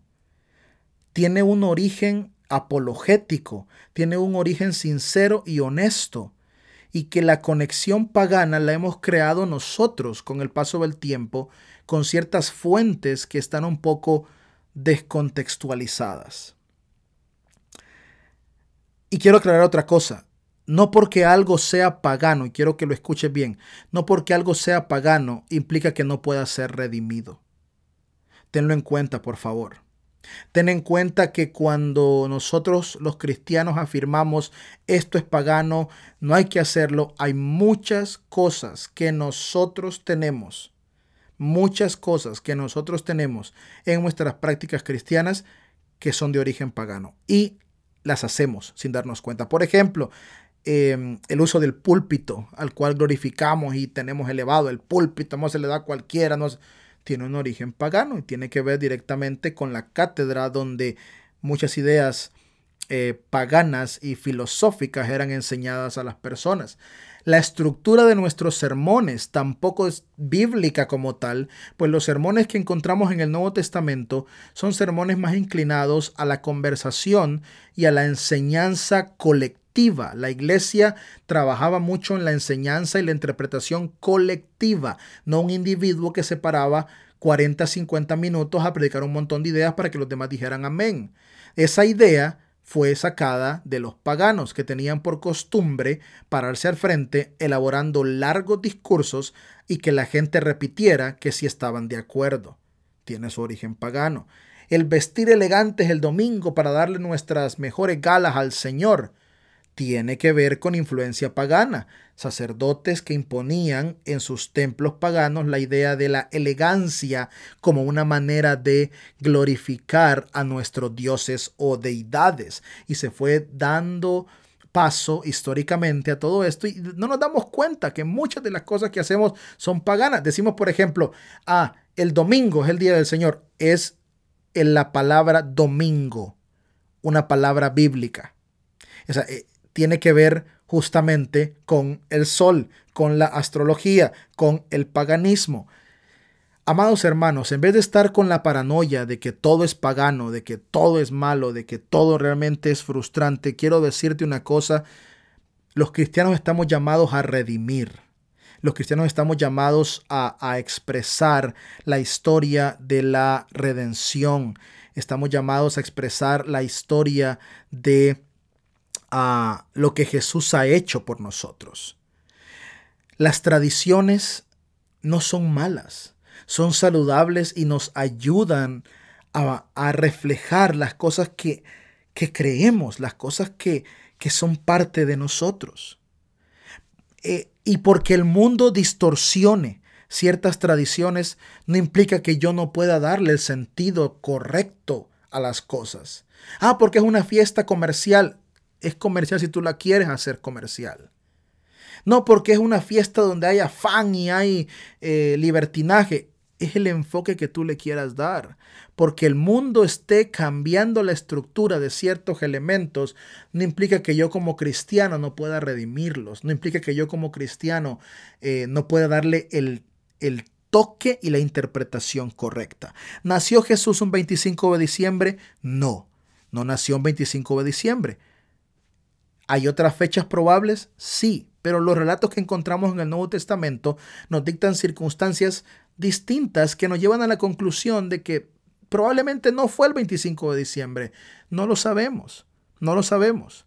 tiene un origen apologético, tiene un origen sincero y honesto y que la conexión pagana la hemos creado nosotros con el paso del tiempo, con ciertas fuentes que están un poco descontextualizadas. Y quiero aclarar otra cosa. No porque algo sea pagano, y quiero que lo escuches bien, no porque algo sea pagano implica que no pueda ser redimido. Tenlo en cuenta, por favor. Ten en cuenta que cuando nosotros los cristianos afirmamos esto es pagano, no hay que hacerlo, hay muchas cosas que nosotros tenemos, muchas cosas que nosotros tenemos en nuestras prácticas cristianas que son de origen pagano y las hacemos sin darnos cuenta. Por ejemplo, em, el uso del púlpito al cual glorificamos y tenemos elevado el púlpito, no se le da a cualquiera, no tiene un origen pagano y tiene que ver directamente con la cátedra donde muchas ideas eh, paganas y filosóficas eran enseñadas a las personas. La estructura de nuestros sermones tampoco es bíblica como tal, pues los sermones que encontramos en el Nuevo Testamento son sermones más inclinados a la conversación y a la enseñanza colectiva. La iglesia trabajaba mucho en la enseñanza y la interpretación colectiva, no un individuo que se paraba 40, 50 minutos a predicar un montón de ideas para que los demás dijeran amén. Esa idea fue sacada de los paganos que tenían por costumbre pararse al frente elaborando largos discursos y que la gente repitiera que si estaban de acuerdo. Tiene su origen pagano. El vestir elegantes el domingo para darle nuestras mejores galas al Señor tiene que ver con influencia pagana, sacerdotes que imponían en sus templos paganos la idea de la elegancia como una manera de glorificar a nuestros dioses o deidades. Y se fue dando paso históricamente a todo esto y no nos damos cuenta que muchas de las cosas que hacemos son paganas. Decimos, por ejemplo, ah, el domingo es el día del Señor. Es en la palabra domingo, una palabra bíblica. O sea, eh, tiene que ver justamente con el sol, con la astrología, con el paganismo. Amados hermanos, en vez de estar con la paranoia de que todo es pagano, de que todo es malo, de que todo realmente es frustrante, quiero decirte una cosa, los cristianos estamos llamados a redimir. Los cristianos estamos llamados a, a expresar la historia de la redención. Estamos llamados a expresar la historia de a lo que Jesús ha hecho por nosotros. Las tradiciones no son malas, son saludables y nos ayudan a, reflejar las cosas que, que, creemos, las cosas que, que son parte de nosotros. Eh, y porque el mundo distorsione ciertas tradiciones, no implica que yo no pueda darle el sentido correcto a las cosas. Ah, porque es una fiesta comercial. Es comercial si tú la quieres hacer comercial. No porque es una fiesta donde hay afán y hay eh, libertinaje. Es el enfoque que tú le quieras dar. Porque el mundo esté cambiando la estructura de ciertos elementos no implica que yo como cristiano no pueda redimirlos. No implica que yo como cristiano eh, no pueda darle el, el toque y la interpretación correcta. ¿Nació Jesús un 25 de diciembre? No, no nació un 25 de diciembre. ¿Hay otras fechas probables? Sí, pero los relatos que encontramos en el Nuevo Testamento nos dictan circunstancias distintas que nos llevan a la conclusión de que probablemente no fue el 25 de diciembre. No lo sabemos, no lo sabemos.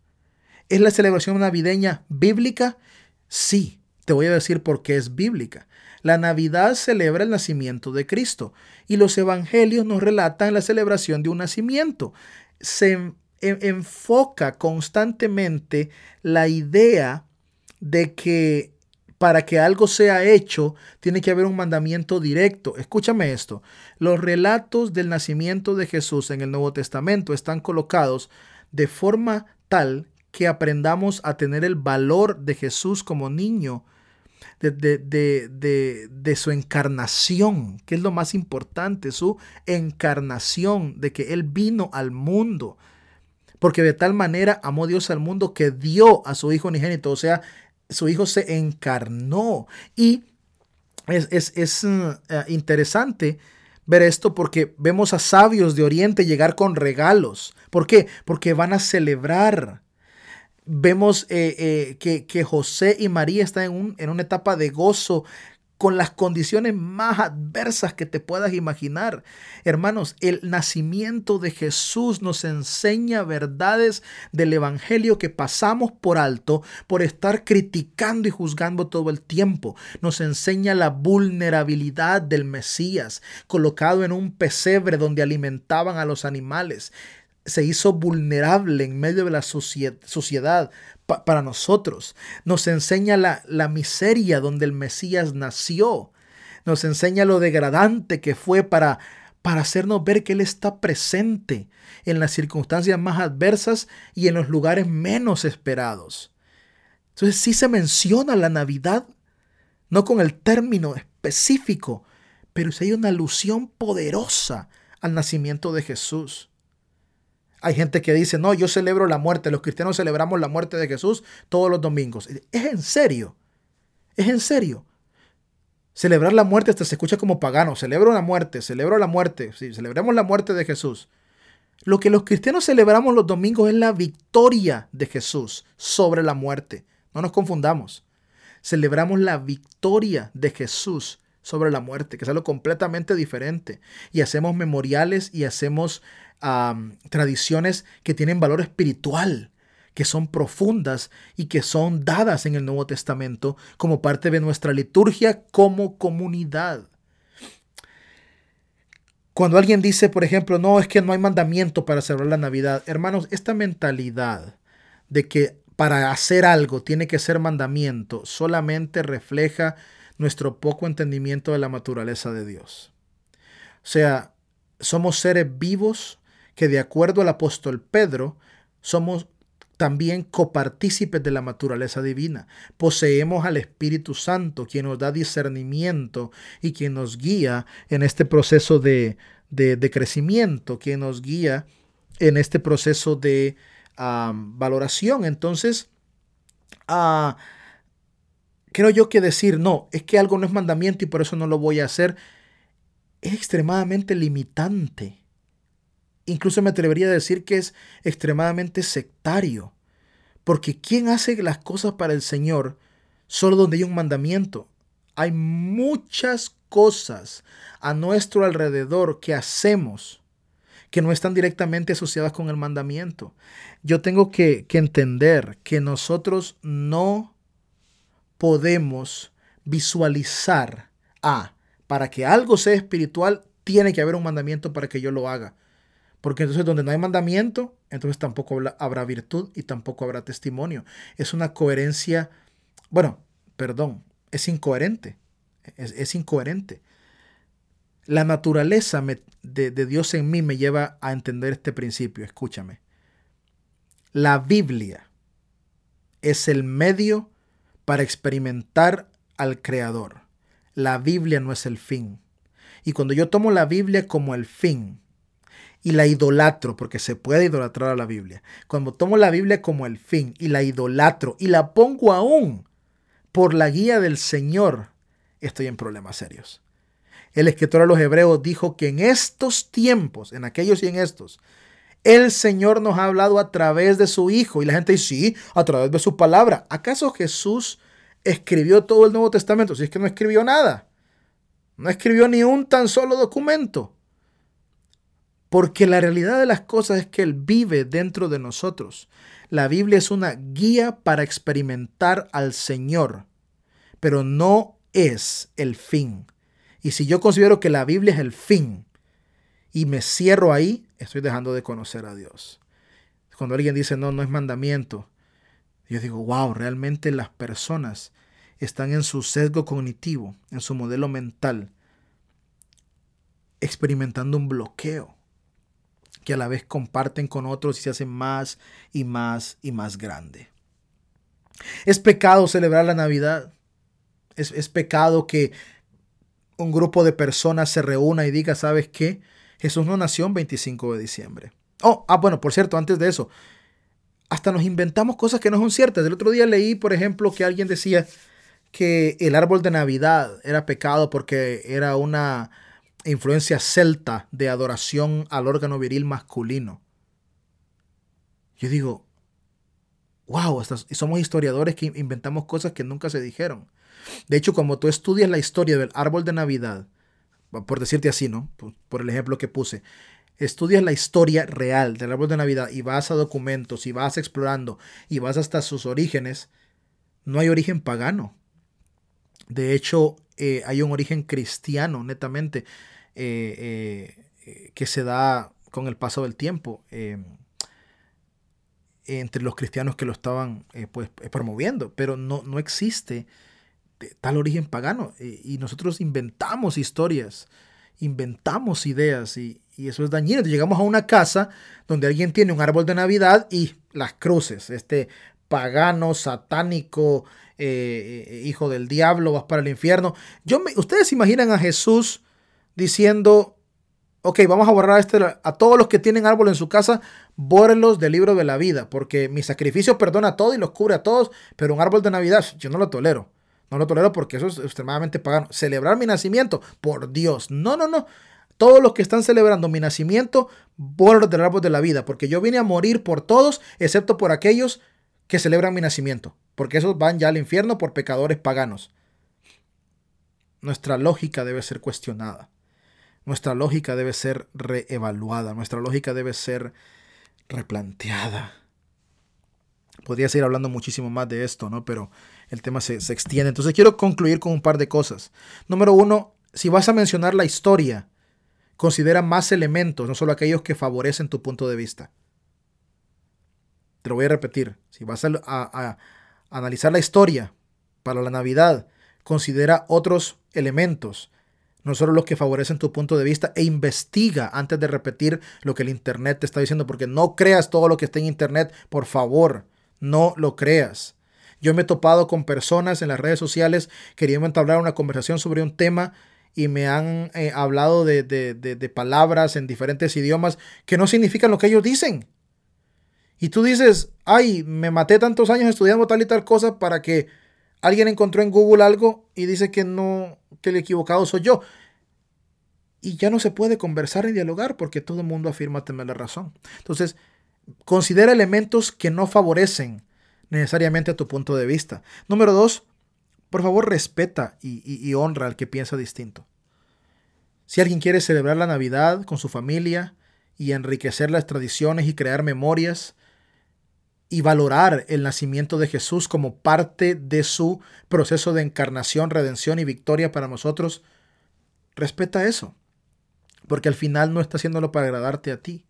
¿Es la celebración navideña bíblica? Sí, te voy a decir por qué es bíblica. La Navidad celebra el nacimiento de Cristo y los evangelios nos relatan la celebración de un nacimiento. Se enfoca constantemente la idea de que para que algo sea hecho, tiene que haber un mandamiento directo. Escúchame esto. Los relatos del nacimiento de Jesús en el Nuevo Testamento están colocados de forma tal que aprendamos a tener el valor de Jesús como niño, de, de, de, su encarnación, que es lo más importante, su encarnación, de que Él vino al mundo. Porque de tal manera amó Dios al mundo que dio a su Hijo unigénito, o sea, su Hijo se encarnó. Y es, es, uh, interesante ver esto porque vemos a sabios de Oriente llegar con regalos. ¿Por qué? Porque van a celebrar. Vemos eh, eh, que, que, José y María están en, un, en una etapa de gozo con las condiciones más adversas que te puedas imaginar. Hermanos, el nacimiento de Jesús nos enseña verdades del Evangelio que pasamos por alto por estar criticando y juzgando todo el tiempo. Nos enseña la vulnerabilidad del Mesías, colocado en un pesebre donde alimentaban a los animales se hizo vulnerable en medio de la sociedad para nosotros. Nos enseña la, la miseria donde el Mesías nació. Nos enseña lo degradante que fue para, para hacernos ver que Él está presente en las circunstancias más adversas y en los lugares menos esperados. Entonces sí se menciona la Navidad, no con el término específico, pero sí hay una alusión poderosa al nacimiento de Jesús. Hay gente que dice, no, yo celebro la muerte, los cristianos celebramos la muerte de Jesús todos los domingos. Es en serio, es en serio. Celebrar la muerte hasta se escucha como pagano. Celebro la muerte, celebro la muerte. Sí, celebramos la muerte de Jesús. Lo que los cristianos celebramos los domingos es la victoria de Jesús sobre la muerte. No nos confundamos. Celebramos la victoria de Jesús sobre la muerte, que es algo completamente diferente. Y hacemos memoriales y hacemos tradiciones que tienen valor espiritual, que son profundas y que son dadas en el Nuevo Testamento como parte de nuestra liturgia como comunidad. Cuando alguien dice, por ejemplo, no, es que no hay mandamiento para celebrar la Navidad, hermanos, esta mentalidad de que para hacer algo tiene que ser mandamiento solamente refleja nuestro poco entendimiento de la naturaleza de Dios. O sea, somos seres vivos que de acuerdo al apóstol Pedro, somos también copartícipes de la naturaleza divina. Poseemos al Espíritu Santo, quien nos da discernimiento y quien nos guía en este proceso de, crecimiento, quien nos guía en este proceso de valoración. Entonces, uh, creo yo que decir, no, es que algo no es mandamiento y por eso no lo voy a hacer, es extremadamente limitante. Incluso me atrevería a decir que es extremadamente sectario. Porque ¿quién hace las cosas para el Señor solo donde hay un mandamiento? Hay muchas cosas a nuestro alrededor que hacemos que no están directamente asociadas con el mandamiento. Yo tengo que, que entender que nosotros no podemos visualizar, ah, para que algo sea espiritual, tiene que haber un mandamiento para que yo lo haga. Porque entonces donde no hay mandamiento, entonces tampoco habrá virtud y tampoco habrá testimonio. Es una coherencia, bueno, perdón, es incoherente. Es, incoherente. La naturaleza de, de Dios en mí me lleva a entender este principio. Escúchame. La Biblia es el medio para experimentar al Creador. La Biblia no es el fin. Y cuando yo tomo la Biblia como el fin y la idolatro, porque se puede idolatrar a la Biblia, cuando tomo la Biblia como el fin y la idolatro y la pongo aún por la guía del Señor, estoy en problemas serios. El escritor a los hebreos dijo que en estos tiempos, en aquellos y en estos, el Señor nos ha hablado a través de su Hijo. Y la gente dice, sí, a través de su palabra. ¿Acaso Jesús escribió todo el Nuevo Testamento? Si es que no escribió nada. No escribió ni un tan solo documento. Porque la realidad de las cosas es que Él vive dentro de nosotros. La Biblia es una guía para experimentar al Señor, pero no es el fin. Y si yo considero que la Biblia es el fin y me cierro ahí, estoy dejando de conocer a Dios. Cuando alguien dice, no, no es mandamiento, yo digo, wow, realmente las personas están en su sesgo cognitivo, en su modelo mental, experimentando un bloqueo que a la vez comparten con otros y se hacen más y más y más grande. Es pecado celebrar la Navidad. Es, es pecado que un grupo de personas se reúna y diga, ¿sabes qué? Jesús no nació el 25 de diciembre. Oh, ah, bueno, por cierto, antes de eso, hasta nos inventamos cosas que no son ciertas. El otro día leí, por ejemplo, que alguien decía que el árbol de Navidad era pecado porque era una influencia celta de adoración al órgano viril masculino. Yo digo, wow, somos historiadores que inventamos cosas que nunca se dijeron. De hecho, como tú estudias la historia del árbol de Navidad, por decirte así, ¿no? Por, el ejemplo que puse, estudias la historia real del árbol de Navidad y vas a documentos y vas explorando y vas hasta sus orígenes, no hay origen pagano. De hecho, eh, hay un origen cristiano, netamente, eh, eh, que se da con el paso del tiempo entre los cristianos que lo estaban pues, promoviendo, pero no, no existe tal origen pagano. Y, nosotros inventamos historias, inventamos ideas y, eso es dañino. Llegamos a una casa donde alguien tiene un árbol de Navidad y las cruces, este pagano, satánico, eh, eh, hijo del diablo, vas para el infierno. Yo me, Ustedes imaginan a Jesús diciendo, ok, vamos a borrar este, a todos los que tienen árbol en su casa, bórrenlos del libro de la vida, porque mi sacrificio perdona a todos y los cubre a todos, pero un árbol de Navidad yo no lo tolero. No lo tolero porque eso es extremadamente pagano. Celebrar mi nacimiento, por Dios. No, no, no. Todos los que están celebrando mi nacimiento, borro del árbol de la vida, porque yo vine a morir por todos, excepto por aquellos que celebran mi nacimiento, porque esos van ya al infierno por pecadores paganos. Nuestra lógica debe ser cuestionada. Nuestra lógica debe ser reevaluada. Nuestra lógica debe ser replanteada. Podría seguir hablando muchísimo más de esto, ¿no? Pero el tema se, extiende. Entonces quiero concluir con un par de cosas. Número uno, si vas a mencionar la historia, considera más elementos, no solo aquellos que favorecen tu punto de vista. Te lo voy a repetir. Si vas a, a analizar la historia para la Navidad, considera otros elementos, no solo los que favorecen tu punto de vista, e investiga antes de repetir lo que el Internet te está diciendo, porque no creas todo lo que está en Internet, por favor, no lo creas. Yo me he topado con personas en las redes sociales queriendo entablar una conversación sobre un tema y me han eh, hablado de, de, palabras en diferentes idiomas que no significan lo que ellos dicen. Y tú dices, ay, me maté tantos años estudiando tal y tal cosa para que alguien encontró en Google algo y dice que no, que el equivocado soy yo. Y ya no se puede conversar ni dialogar porque todo el mundo afirma tener la razón. Entonces, considera elementos que no favorecen necesariamente a tu punto de vista. Número dos, por favor respeta y, honra al que piensa distinto. Si alguien quiere celebrar la Navidad con su familia y enriquecer las tradiciones y crear memorias y valorar el nacimiento de Jesús como parte de su proceso de encarnación, redención y victoria para nosotros, respeta eso, porque al final no está haciéndolo para agradarte a ti.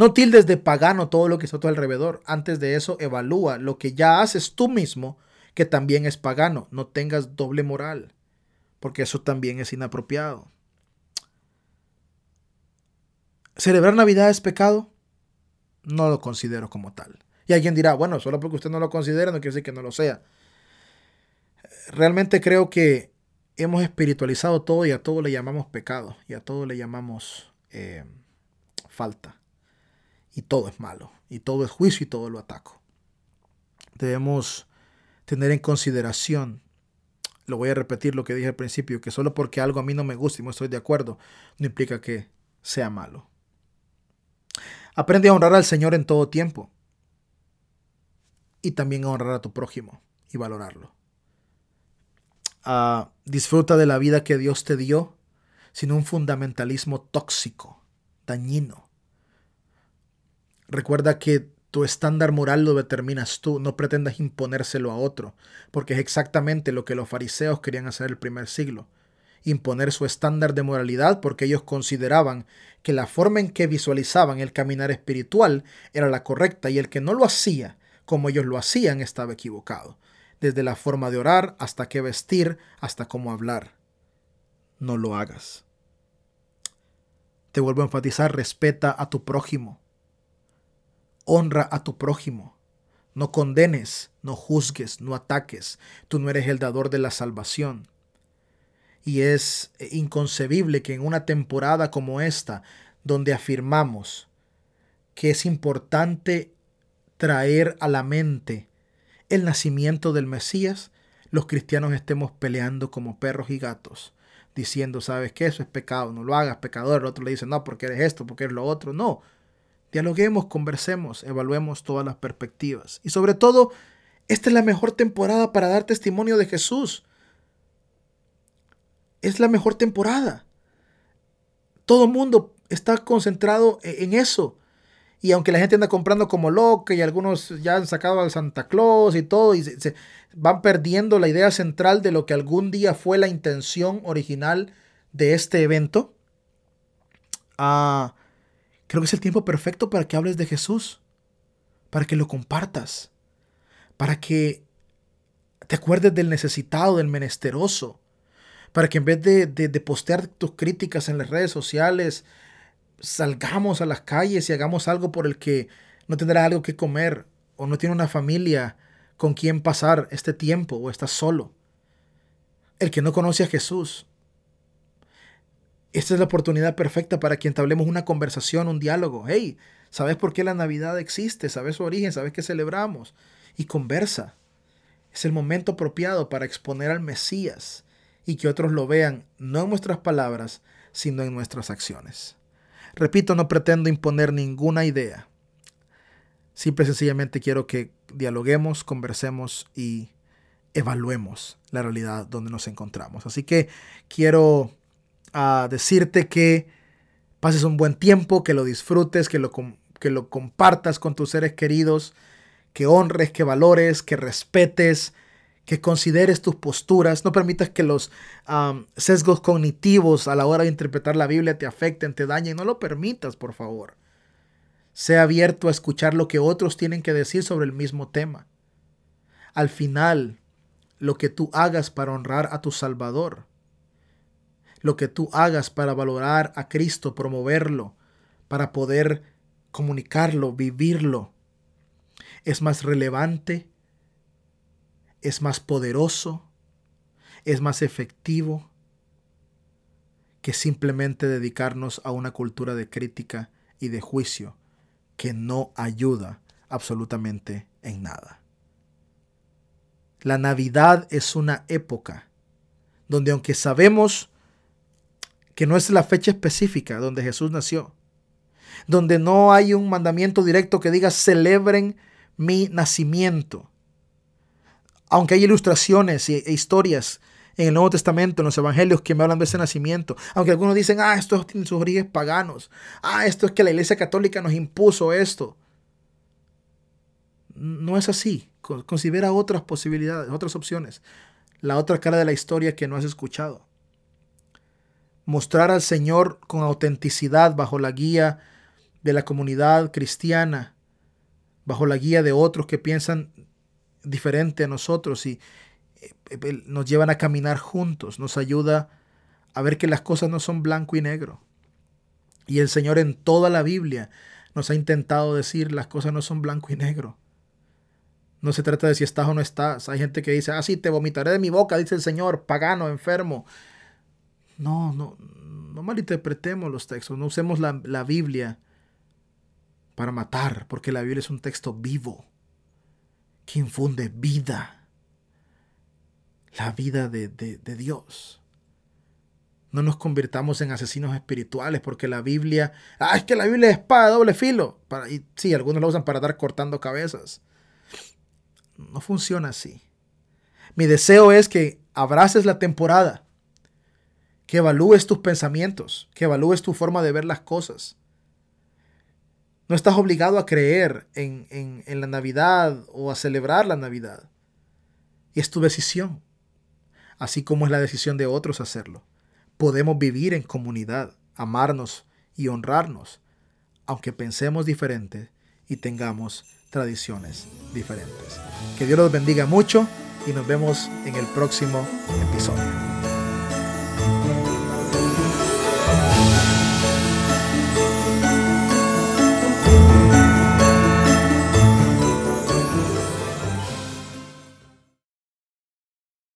No tildes de pagano todo lo que está a tu alrededor. Antes de eso, evalúa lo que ya haces tú mismo, que también es pagano. No tengas doble moral, porque eso también es inapropiado. ¿Celebrar Navidad es pecado? No lo considero como tal. Y alguien dirá, bueno, solo porque usted no lo considera no quiere decir que no lo sea. Realmente creo que hemos espiritualizado todo y a todo le llamamos pecado y a todo le llamamos eh, falta. Y todo es malo, y todo es juicio y todo lo ataco. Debemos tener en consideración, lo voy a repetir lo que dije al principio, que solo porque algo a mí no me gusta y no estoy de acuerdo, no implica que sea malo. Aprende a honrar al Señor en todo tiempo y también a honrar a tu prójimo y valorarlo. Ah, disfruta de la vida que Dios te dio sin un fundamentalismo tóxico, dañino. Recuerda que tu estándar moral lo determinas tú, no pretendas imponérselo a otro, porque es exactamente lo que los fariseos querían hacer el primer siglo imponer su estándar de moralidad porque ellos consideraban que la forma en que visualizaban el caminar espiritual era la correcta y el que no lo hacía como ellos lo hacían estaba equivocado, desde la forma de orar hasta qué vestir, hasta cómo hablar. No lo hagas. Te vuelvo a enfatizar, respeta a tu prójimo. Honra a tu prójimo. No condenes, no juzgues, no ataques. Tú no eres el dador de la salvación. Y es inconcebible que en una temporada como esta, donde afirmamos que es importante traer a la mente el nacimiento del Mesías, los cristianos estemos peleando como perros y gatos, diciendo, sabes que eso es pecado, no lo hagas, pecador. El otro le dice, no, porque eres esto, porque eres lo otro. No, dialoguemos, conversemos, evaluemos todas las perspectivas. Y sobre todo, esta es la mejor temporada para dar testimonio de Jesús es la mejor temporada. Todo el mundo está concentrado e-, en eso. Y aunque la gente anda comprando como loca y algunos ya han sacado al Santa Claus y todo, y se, van perdiendo la idea central de lo que algún día fue la intención original de este evento, ah, creo que es el tiempo perfecto para que hables de Jesús, para que lo compartas, para que te acuerdes del necesitado, del menesteroso, para que en vez de, postear tus críticas en las redes sociales, salgamos a las calles y hagamos algo por el que no tendrá algo que comer o no tiene una familia con quien pasar este tiempo o está solo. El que no conoce a Jesús. Esta es la oportunidad perfecta para que entablemos una conversación, un diálogo. Hey, ¿sabes por qué la Navidad existe? ¿Sabes su origen? ¿Sabes qué celebramos? Y conversa. Es el momento apropiado para exponer al Mesías y que otros lo vean no en nuestras palabras, sino en nuestras acciones. Repito, no pretendo imponer ninguna idea. Simple y sencillamente quiero que dialoguemos, conversemos y evaluemos la realidad donde nos encontramos. Así que quiero ah, decirte que pases un buen tiempo, que lo disfrutes, que lo, que lo compartas con tus seres queridos, que honres, que valores, que respetes, que consideres tus posturas, no permitas que los sesgos cognitivos a la hora de interpretar la Biblia te afecten, te dañen, no lo permitas, por favor. Sea abierto a escuchar lo que otros tienen que decir sobre el mismo tema. Al final, lo que tú hagas para honrar a tu Salvador, lo que tú hagas para valorar a Cristo, promoverlo, para poder comunicarlo, vivirlo, es más relevante es más poderoso, es más efectivo que simplemente dedicarnos a una cultura de crítica y de juicio que no ayuda absolutamente en nada. La Navidad es una época donde aunque sabemos que no es la fecha específica donde Jesús nació, donde no hay un mandamiento directo que diga celebren mi nacimiento, aunque hay ilustraciones e historias en el Nuevo Testamento, en los Evangelios que me hablan de ese nacimiento. Aunque algunos dicen, ah, esto tiene sus orígenes paganos. Ah, esto es que la Iglesia Católica nos impuso esto. No es así. Considera otras posibilidades, otras opciones. La otra cara de la historia que no has escuchado. Mostrar al Señor con autenticidad bajo la guía de la comunidad cristiana, bajo la guía de otros que piensan diferente a nosotros y eh, nos llevan a caminar juntos, nos ayuda a ver que las cosas no son blanco y negro. Y el Señor en toda la Biblia nos ha intentado decir las cosas no son blanco y negro. No se trata de si estás o no estás. Hay gente que dice, ah, sí, te vomitaré de mi boca, dice el Señor, pagano, enfermo. No, no, no malinterpretemos los textos, no usemos la, la Biblia para matar, porque la Biblia es un texto vivo que infunde vida, la vida de, Dios. No nos convirtamos en asesinos espirituales porque la Biblia, ah, es que la Biblia es espada de doble filo. Para, y sí, algunos la usan para dar cortando cabezas. No funciona así. Mi deseo es que abraces la temporada, que evalúes tus pensamientos, que evalúes tu forma de ver las cosas no estás obligado a creer en, la Navidad o a celebrar la Navidad. Y es tu decisión, así como es la decisión de otros hacerlo. Podemos vivir en comunidad, amarnos y honrarnos, aunque pensemos diferente y tengamos tradiciones diferentes. Que Dios los bendiga mucho y nos vemos en el próximo episodio.